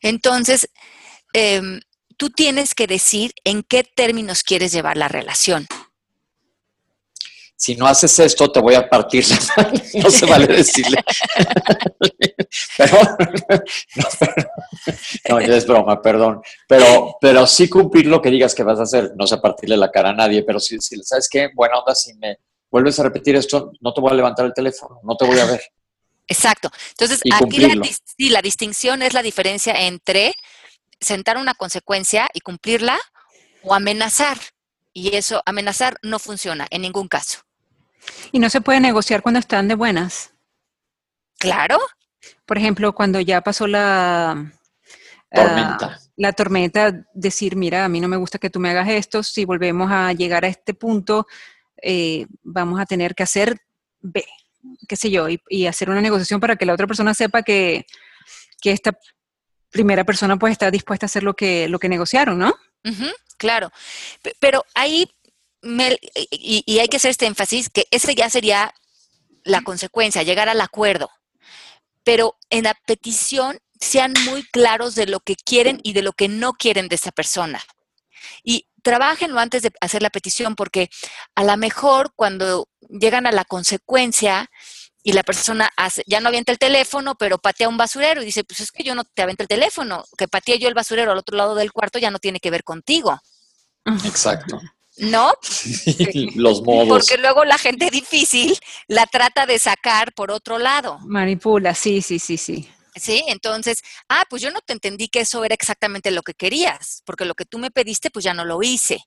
Entonces, eh, tú tienes que decir en qué términos quieres llevar la relación si no haces esto, te voy a partir. *laughs* no se vale decirle. *laughs* pero, *laughs* no, no, ya es broma, perdón. Pero, pero sí cumplir lo que digas que vas a hacer. No sé partirle la cara a nadie, pero si, si ¿sabes qué? Buena onda, si me vuelves a repetir esto, no te voy a levantar el teléfono, no te voy a ver. Exacto. Entonces, aquí la, sí, la distinción es la diferencia entre sentar una consecuencia y cumplirla o amenazar. Y eso, amenazar no funciona en ningún caso. ¿Y no se puede negociar cuando están de buenas? Claro. Por ejemplo, cuando ya pasó la tormenta. Uh, la tormenta, decir, mira, a mí no me gusta que tú me hagas esto, si volvemos a llegar a este punto, eh, vamos a tener que hacer B, qué sé yo, y, y, hacer una negociación para que la otra persona sepa que, que esta primera persona pues está dispuesta a hacer lo que, lo que negociaron, ¿no? Uh -huh, claro, pero ahí me, y, y, hay que hacer este énfasis, que ese ya sería la consecuencia, llegar al acuerdo. Pero en la petición sean muy claros de lo que quieren y de lo que no quieren de esa persona. Y trabajenlo antes de hacer la petición, porque a lo mejor cuando llegan a la consecuencia y la persona hace, ya no avienta el teléfono, pero patea un basurero y dice, pues es que yo no te aviento el teléfono, que patee yo el basurero al otro lado del cuarto ya no tiene que ver contigo. Exacto. ¿no? *laughs* Los modos. Porque luego la gente difícil la trata de sacar por otro lado. Manipula, sí, sí, sí, sí. Sí, entonces, ah, pues yo no te entendí que eso era exactamente lo que querías, porque lo que tú me pediste, pues ya no lo hice.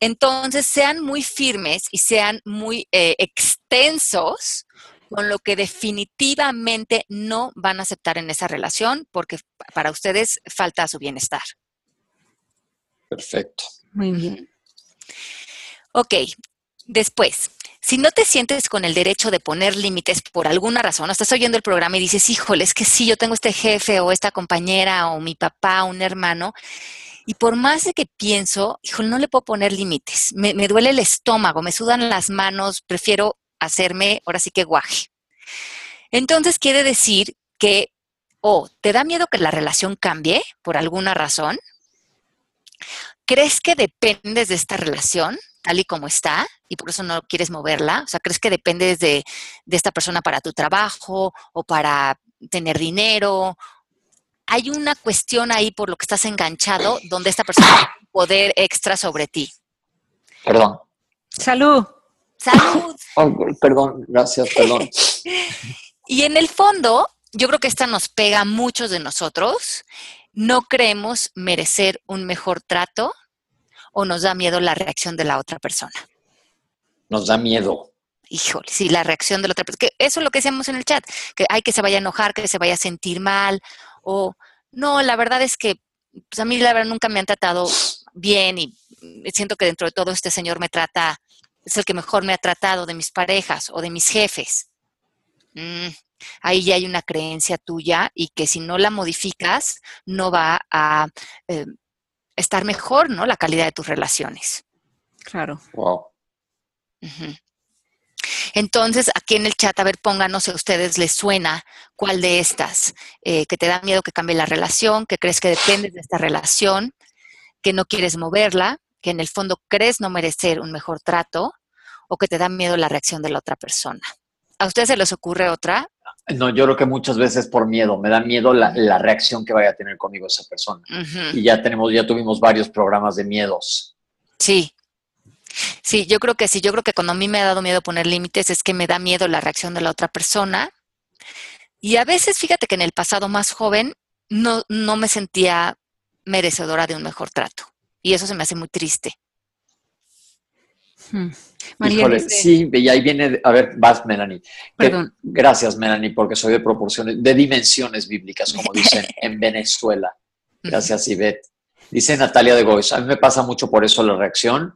Entonces, sean muy firmes y sean muy eh, extensos con lo que definitivamente no van a aceptar en esa relación, porque para ustedes falta su bienestar. Perfecto. Muy bien. Ok, después, si no te sientes con el derecho de poner límites por alguna razón, estás oyendo el programa y dices, híjole, es que sí, yo tengo este jefe o esta compañera o mi papá, un hermano, y por más de que pienso, híjole, no le puedo poner límites, me, duele el estómago, me sudan las manos, prefiero hacerme, ahora sí que guaje. Entonces quiere decir que o te da miedo que la relación cambie por alguna razón, ¿Crees que dependes de esta relación tal y como está y por eso no quieres moverla? O sea, ¿crees que dependes de, de esta persona para tu trabajo o para tener dinero? Hay una cuestión ahí por lo que estás enganchado donde esta persona tiene un poder extra sobre ti. Perdón. Salud. Salud. *laughs* Oh, perdón, gracias, perdón. *laughs* y en el fondo, yo creo que esta nos pega a muchos de nosotros no creemos merecer un mejor trato o nos da miedo la reacción de la otra persona. Nos da miedo. Híjole, sí, la reacción de la otra persona. Que eso es lo que decíamos en el chat, que hay que se vaya a enojar, que se vaya a sentir mal, o no, la verdad es que pues a mí la verdad nunca me han tratado bien y siento que dentro de todo este señor me trata, es el que mejor me ha tratado de mis parejas o de mis jefes. Mm, ahí ya hay una creencia tuya y que si no la modificas, no va a eh, estar mejor, ¿no? La calidad de tus relaciones. Claro. Wow. Uh -huh. Entonces, aquí en el chat, a ver, pónganos si a ustedes les suena cuál de estas, eh, que te da miedo que cambie la relación, que crees que dependes de esta relación, que no quieres moverla, que en el fondo crees no merecer un mejor trato o que te da miedo la reacción de la otra persona. ¿A ustedes se les ocurre otra? No, yo creo que muchas veces por miedo, me da miedo la, la reacción que vaya a tener conmigo esa persona. Uh -huh. Y ya tenemos, ya tuvimos varios programas de miedos. Sí. Sí, yo creo que sí, yo creo que cuando a mí me ha dado miedo poner límites es que me da miedo la reacción de la otra persona. Y a veces, fíjate que en el pasado más joven no, no me sentía merecedora de un mejor trato. Y eso se me hace muy triste. Hmm. María Híjole, sí, y ahí viene, a ver, vas, Melanie. Que, gracias, Melanie, porque soy de proporciones, de dimensiones bíblicas, como dicen *laughs* en Venezuela. Gracias, Ivette. Dice Natalia de Gois, a mí me pasa mucho por eso la reacción.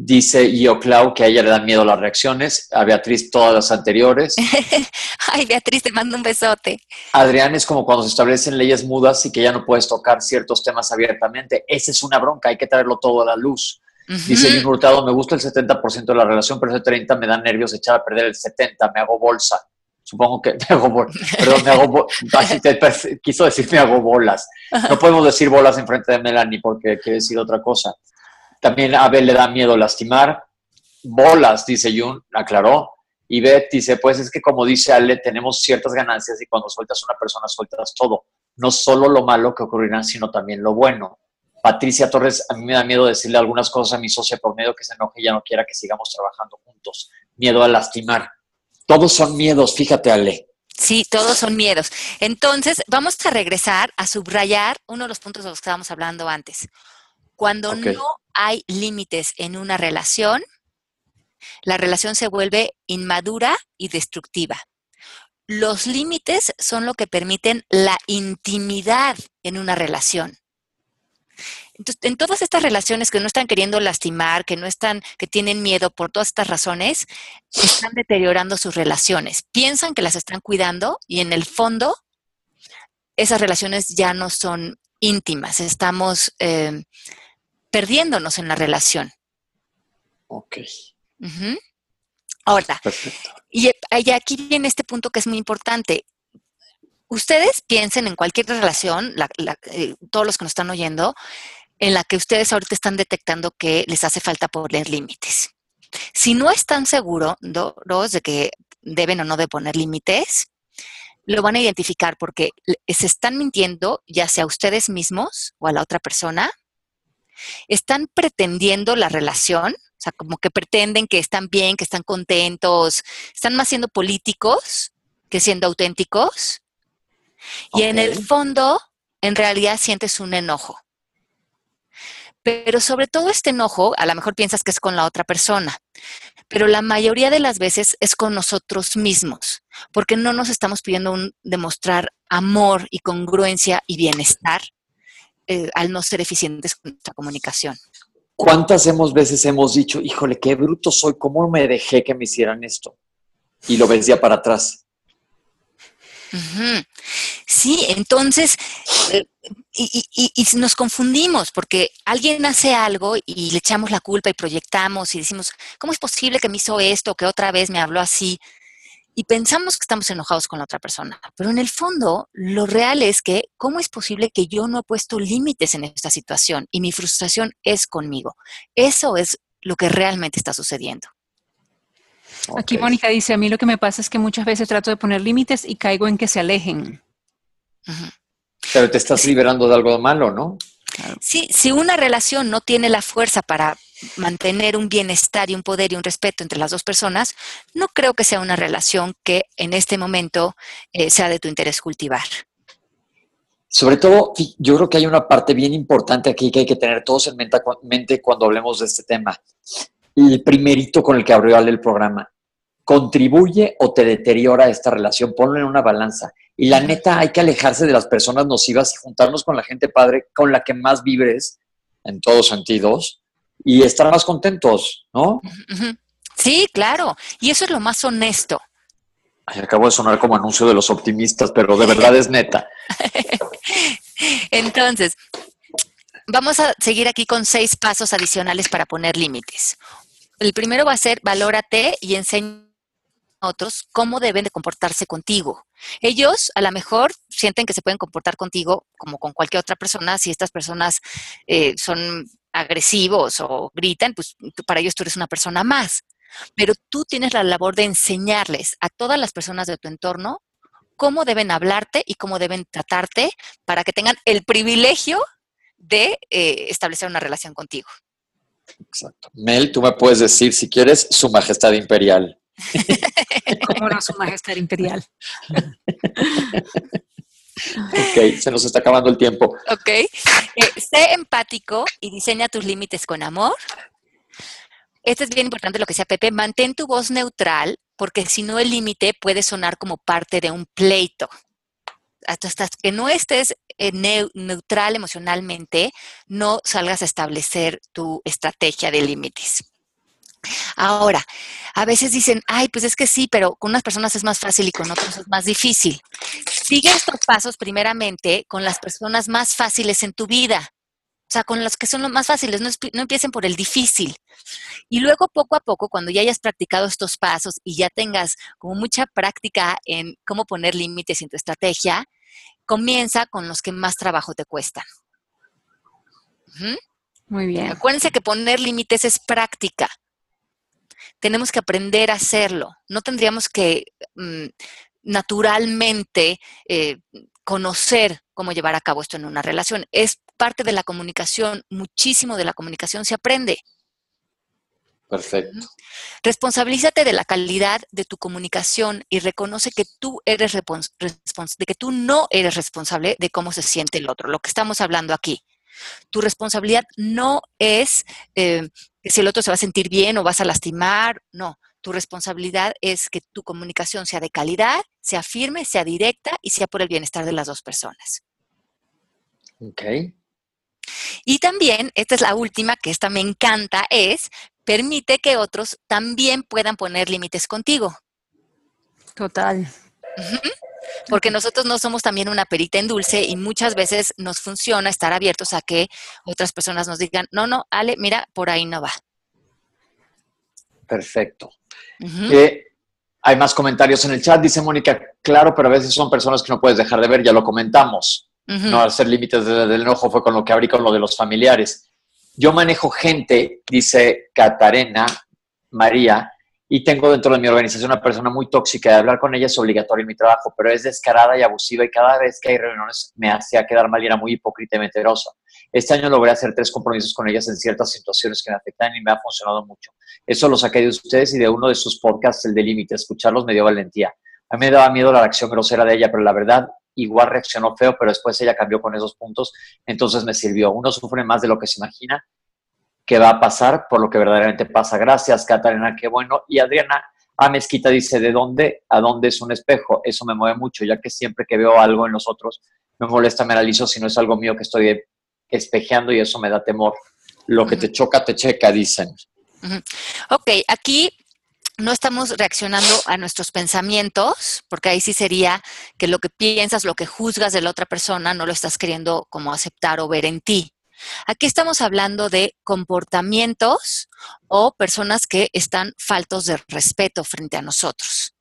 Dice Clau que a ella le dan miedo las reacciones, a Beatriz todas las anteriores. *laughs* Ay, Beatriz, te mando un besote. Adrián es como cuando se establecen leyes mudas y que ya no puedes tocar ciertos temas abiertamente. Esa es una bronca, hay que traerlo todo a la luz. Dice Luis Hurtado, me gusta el 70% de la relación, pero ese 30% me da nervios echar a perder el 70%, me hago bolsa. Supongo que *laughs* me hago bolsa. Perdón, me hago quiso decir me hago bolas. *laughs* No podemos decir bolas en frente de Melanie porque quiere decir otra cosa. También a Abel le da miedo lastimar. Bolas, dice Jun, aclaró. Y Beth dice, pues es que como dice Ale, tenemos ciertas ganancias y cuando sueltas una persona sueltas todo. No solo lo malo que ocurrirá, sino también lo bueno. Patricia Torres, a mí me da miedo decirle algunas cosas a mi socia por miedo que se enoje y ya no quiera que sigamos trabajando juntos. Miedo a lastimar. Todos son miedos, fíjate, Ale. Sí, todos son miedos. Entonces, vamos a regresar a subrayar uno de los puntos de los que estábamos hablando antes. Cuando no hay límites en una relación, la relación se vuelve inmadura y destructiva. Los límites son lo que permiten la intimidad en una relación. Entonces, en todas estas relaciones que no están queriendo lastimar, que no están, que tienen miedo por todas estas razones, están deteriorando sus relaciones. Piensan que las están cuidando y en el fondo esas relaciones ya no son íntimas. Estamos eh, perdiéndonos en la relación. Ok. Ahora, y, aquí viene este punto que es muy importante. Ustedes piensen en cualquier relación, eh, todos los que nos están oyendo, en la que ustedes ahorita están detectando que les hace falta poner límites. Si no están seguros de que deben o no de poner límites, lo van a identificar porque se están mintiendo ya sea a ustedes mismos o a la otra persona están pretendiendo la relación, o sea, como que pretenden que están bien, que están contentos, están más siendo políticos que siendo auténticos. Y en el fondo, en realidad sientes un enojo. Pero sobre todo este enojo, a lo mejor piensas que es con la otra persona, pero la mayoría de las veces es con nosotros mismos, porque no nos estamos pidiendo un, demostrar amor y congruencia y bienestar eh, al no ser eficientes con nuestra comunicación. ¿Cuántas hemos veces hemos dicho, híjole, qué bruto soy, cómo me dejé que me hicieran esto? Y lo ves ya para atrás. Sí, entonces, eh, y, y, nos confundimos porque alguien hace algo y le echamos la culpa y proyectamos y decimos, ¿cómo es posible que me hizo esto, que otra vez me habló así? Y pensamos que estamos enojados con la otra persona. Pero en el fondo, lo real es que, ¿cómo es posible que yo no he puesto límites en esta situación y mi frustración es conmigo? Eso es lo que realmente está sucediendo. Aquí Mónica dice, a mí lo que me pasa es que muchas veces trato de poner límites y caigo en que se alejen. Pero te estás liberando de algo malo, ¿no? Sí, si una relación no tiene la fuerza para mantener un bienestar y un poder y un respeto entre las dos personas, no creo que sea una relación que en este momento eh, sea de tu interés cultivar. Sobre todo, yo creo que hay una parte bien importante aquí que hay que tener todos en mente cuando hablemos de este tema. El primerito con el que abrió el programa. ¿Contribuye o te deteriora esta relación? Ponlo en una balanza. Y la neta, hay que alejarse de las personas nocivas y juntarnos con la gente padre con la que más vibres en todos sentidos y estar más contentos, ¿no? Sí, claro. Y eso es lo más honesto. acabo de sonar como anuncio de los optimistas, pero de verdad es neta. *laughs* Entonces, vamos a seguir aquí con seis pasos adicionales para poner límites. El primero va a ser valórate y enseña a otros cómo deben de comportarse contigo. Ellos a lo mejor sienten que se pueden comportar contigo como con cualquier otra persona si estas personas eh, son agresivos o gritan, pues para ellos tú eres una persona más. Pero tú tienes la labor de enseñarles a todas las personas de tu entorno cómo deben hablarte y cómo deben tratarte para que tengan el privilegio de eh, establecer una relación contigo. Exacto. Mel, tú me puedes decir, si quieres, Su Majestad Imperial. *laughs* ¿Cómo no, Su Majestad Imperial? *laughs* Ok, se nos está acabando el tiempo. Ok. Eh, sé empático y diseña tus límites con amor. Esto es bien importante lo que decía Pepe. Mantén tu voz neutral, porque si no el límite puede sonar como parte de un pleito. Hasta que no estés eh, neutral emocionalmente, no salgas a establecer tu estrategia de límites. Ahora, a veces dicen, ay, pues es que sí, pero con unas personas es más fácil y con otras es más difícil. Sigue estos pasos primeramente con las personas más fáciles en tu vida. O sea, con los que son los más fáciles, no, no, empiecen por el difícil. Y luego, poco a poco, cuando ya hayas practicado estos pasos y ya tengas como mucha práctica en cómo poner límites en tu estrategia, comienza con los que más trabajo te cuestan. Muy bien. Acuérdense que poner límites es práctica. Tenemos que aprender a hacerlo. No tendríamos que mm, naturalmente eh, conocer cómo llevar a cabo esto en una relación. Es parte de la comunicación. Muchísimo de la comunicación se aprende. Perfecto. Responsabilízate de la calidad de tu comunicación y reconoce que tú eres de que tú no eres responsable de cómo se siente el otro, lo que estamos hablando aquí. Tu responsabilidad no es eh, que si el otro se va a sentir bien o vas a lastimar, no. Tu responsabilidad es que tu comunicación sea de calidad, sea firme, sea directa y sea por el bienestar de las dos personas. Ok. Y también, esta es la última, que esta me encanta, es permite que otros también puedan poner límites contigo. Total. Porque nosotros no somos también una perita en dulce y muchas veces nos funciona estar abiertos a que otras personas nos digan, no, no, Ale, mira, por ahí no va. Perfecto. Eh, hay más comentarios en el chat, dice Mónica, claro, pero a veces son personas que no puedes dejar de ver, ya lo comentamos. No hacer límites del enojo fue con lo que abrí con lo de los familiares. Yo manejo gente, dice Catarena María, y tengo dentro de mi organización una persona muy tóxica, de hablar con ella es obligatorio en mi trabajo, pero es descarada y abusiva y cada vez que hay reuniones me hacía quedar mal y era muy hipócrita y mentirosa. Este año logré hacer tres compromisos con ellas en ciertas situaciones que me afectan y me ha funcionado mucho. Eso lo saqué de ustedes y de uno de sus podcasts, el de Límite. Escucharlos me dio valentía. A mí me daba miedo la reacción grosera de ella, pero la verdad, igual reaccionó feo, pero después ella cambió con esos puntos, entonces me sirvió. Uno sufre más de lo que se imagina que va a pasar por lo que verdaderamente pasa. Gracias, Catalina, qué bueno. Y Adriana A Mezquita dice, ¿de dónde a dónde es un espejo? Eso me mueve mucho, ya que siempre que veo algo en los otros, me molesta, me analizo si no es algo mío que estoy espejeando y eso me da temor. Lo que te choca, te checa, dicen. Ok, aquí no estamos reaccionando a nuestros pensamientos, porque ahí sí sería que lo que piensas, lo que juzgas de la otra persona, no lo estás queriendo como aceptar o ver en ti. Aquí estamos hablando de comportamientos o personas que están faltos de respeto frente a nosotros.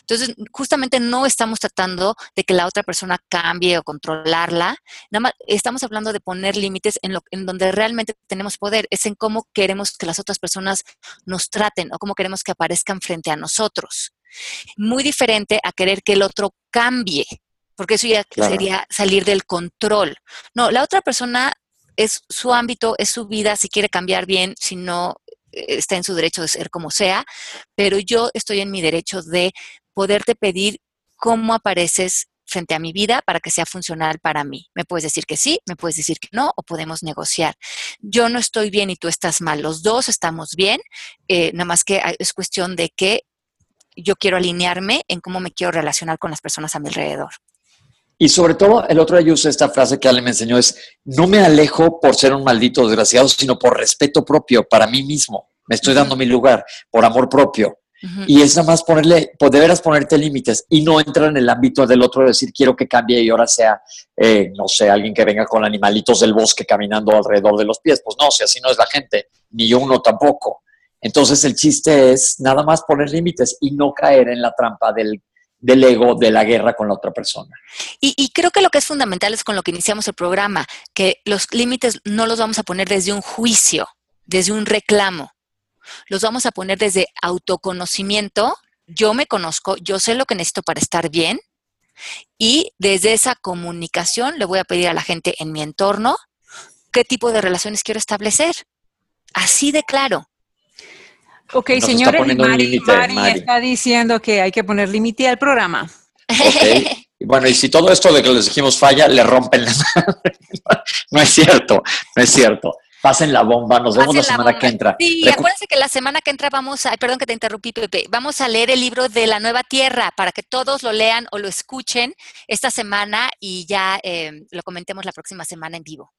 Entonces, justamente no estamos tratando de que la otra persona cambie o controlarla, nada más estamos hablando de poner límites en, lo, en donde realmente tenemos poder, es en cómo queremos que las otras personas nos traten o cómo queremos que aparezcan frente a nosotros. Muy diferente a querer que el otro cambie, porque eso ya sería salir del control. No, la otra persona es su ámbito, es su vida, si quiere cambiar bien, si no está en su derecho de ser como sea, pero yo estoy en mi derecho de poderte pedir cómo apareces frente a mi vida para que sea funcional para mí. Me puedes decir que sí, me puedes decir que no, o podemos negociar. Yo no estoy bien y tú estás mal, los dos estamos bien, eh, nada más que es cuestión de que yo quiero alinearme en cómo me quiero relacionar con las personas a mi alrededor. Y sobre todo, el otro día yo usé esta frase que Ale me enseñó, es, no me alejo por ser un maldito desgraciado, sino por respeto propio para mí mismo. Me estoy dando mi lugar, por amor propio. Y es nada más ponerle, pues deberás ponerte límites y no entrar en el ámbito del otro, decir quiero que cambie y ahora sea, eh, no sé, alguien que venga con animalitos del bosque caminando alrededor de los pies. Pues no, si así no es la gente, ni uno tampoco. Entonces el chiste es nada más poner límites y no caer en la trampa del del ego, de la guerra con la otra persona. Y, creo que lo que es fundamental es con lo que iniciamos el programa, que los límites no los vamos a poner desde un juicio, desde un reclamo, los vamos a poner desde autoconocimiento, yo me conozco, yo sé lo que necesito para estar bien y desde esa comunicación le voy a pedir a la gente en mi entorno qué tipo de relaciones quiero establecer. Así de claro. Ok, señores, Mari, está diciendo que hay que poner límite al programa. Okay. Bueno, y si todo esto de que les dijimos falla, le rompen la. *laughs* No es cierto, no es cierto. Pasen la bomba, nos vemos la, semana que entra. Sí, acuérdense que la semana que entra vamos a, perdón que te interrumpí, Pepe, vamos a leer el libro de la nueva tierra para que todos lo lean o lo escuchen esta semana y ya eh, lo comentemos la próxima semana en vivo.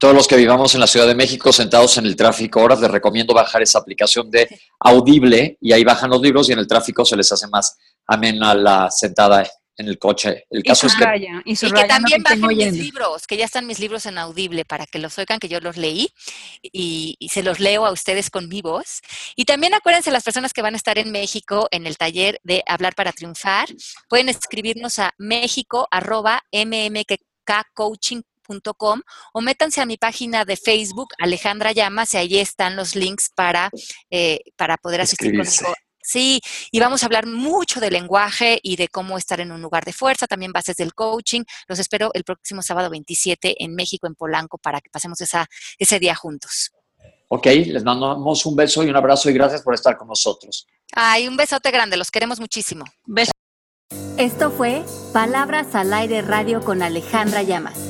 Todos los que vivamos en la Ciudad de México sentados en el tráfico ahora, les recomiendo bajar esa aplicación de Audible y ahí bajan los libros y en el tráfico se les hace más amena la sentada en el coche. El caso es que... y, que también bajen mis libros, que ya están mis libros en Audible para que los oigan, que yo los leí y, se los leo a ustedes con mi voz. Y también acuérdense las personas que van a estar en México en el taller de Hablar para Triunfar, pueden escribirnos a méxico arroba o métanse a mi página de Facebook, Alejandra Llamas, y ahí están los links para, eh, para poder asistir conmigo Sí, y vamos a hablar mucho de lenguaje y de cómo estar en un lugar de fuerza, también bases del coaching. Los espero el próximo sábado 27 en México, en Polanco, para que pasemos esa, ese día juntos. Ok, les mandamos un beso y un abrazo y gracias por estar con nosotros. Ay, un besote grande, los queremos muchísimo. Beso. Esto fue Palabras al Aire Radio con Alejandra Llamas.